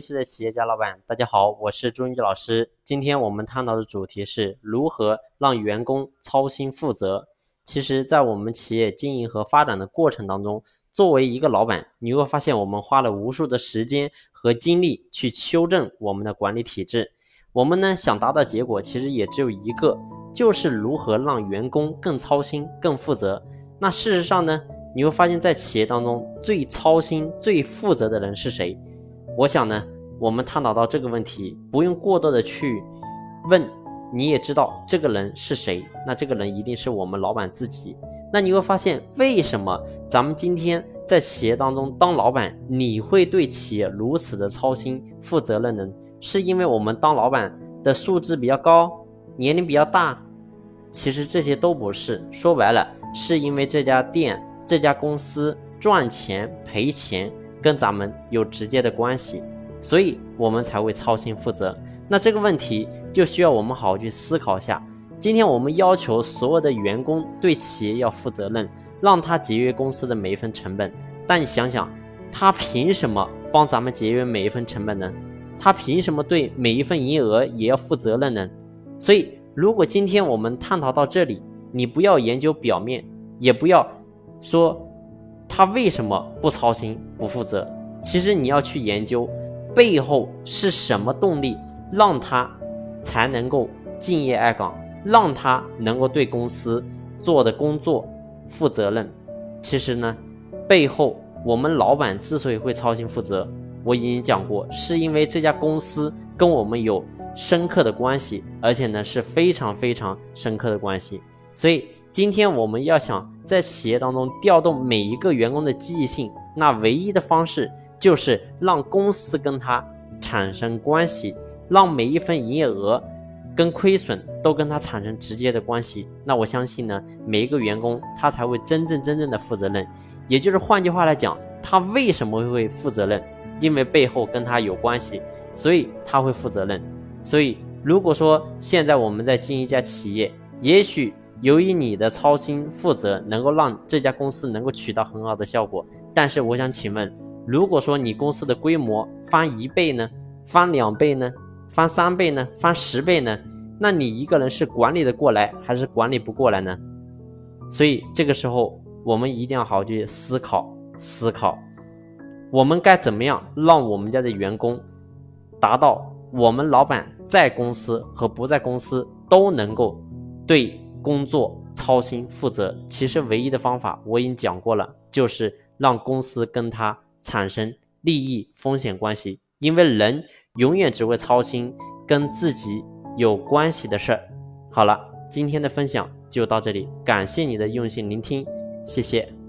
优秀的企业家老板，大家好，我是朱英杰老师。今天我们探讨的主题是如何让员工操心负责。其实，在我们企业经营和发展的过程当中，作为一个老板，你会发现我们花了无数的时间和精力去修正我们的管理体制。我们呢想达到结果，其实也只有一个，就是如何让员工更操心、更负责。那事实上呢，你会发现在企业当中最操心、最负责的人是谁？我想呢，我们探讨到这个问题，不用过多的去问，你也知道这个人是谁，那这个人一定是我们老板自己。那你会发现，为什么咱们今天在企业当中当老板，你会对企业如此的操心、负责任呢？是因为我们当老板的素质比较高，年龄比较大？其实这些都不是，说白了，是因为这家店、这家公司赚钱赔钱。跟咱们有直接的关系，所以我们才会操心负责。那这个问题就需要我们好好去思考一下。今天我们要求所有的员工对企业要负责任，让他节约公司的每一分成本。但你想想，他凭什么帮咱们节约每一分成本呢？他凭什么对每一份营业额也要负责任呢？所以，如果今天我们探讨到这里，你不要研究表面，也不要说。他为什么不操心、不负责？其实你要去研究背后是什么动力，让他才能够敬业爱岗，让他能够对公司做的工作负责任。其实呢，背后我们老板之所以会操心负责，我已经讲过，是因为这家公司跟我们有深刻的关系，而且呢是非常非常深刻的关系，所以。今天我们要想在企业当中调动每一个员工的积极性，那唯一的方式就是让公司跟他产生关系，让每一分营业额跟亏损都跟他产生直接的关系。那我相信呢，每一个员工他才会真正真正的负责任。也就是换句话来讲，他为什么会负责任？因为背后跟他有关系，所以他会负责任。所以如果说现在我们在经营一家企业，也许。由于你的操心负责，能够让这家公司能够取到很好的效果。但是我想请问，如果说你公司的规模翻一倍呢？翻两倍呢？翻三倍呢？翻十倍呢？那你一个人是管理的过来，还是管理不过来呢？所以这个时候，我们一定要好好去思考思考，我们该怎么样让我们家的员工达到我们老板在公司和不在公司都能够对。工作操心负责，其实唯一的方法我已经讲过了，就是让公司跟他产生利益风险关系。因为人永远只会操心跟自己有关系的事儿。好了，今天的分享就到这里，感谢你的用心聆听，谢谢。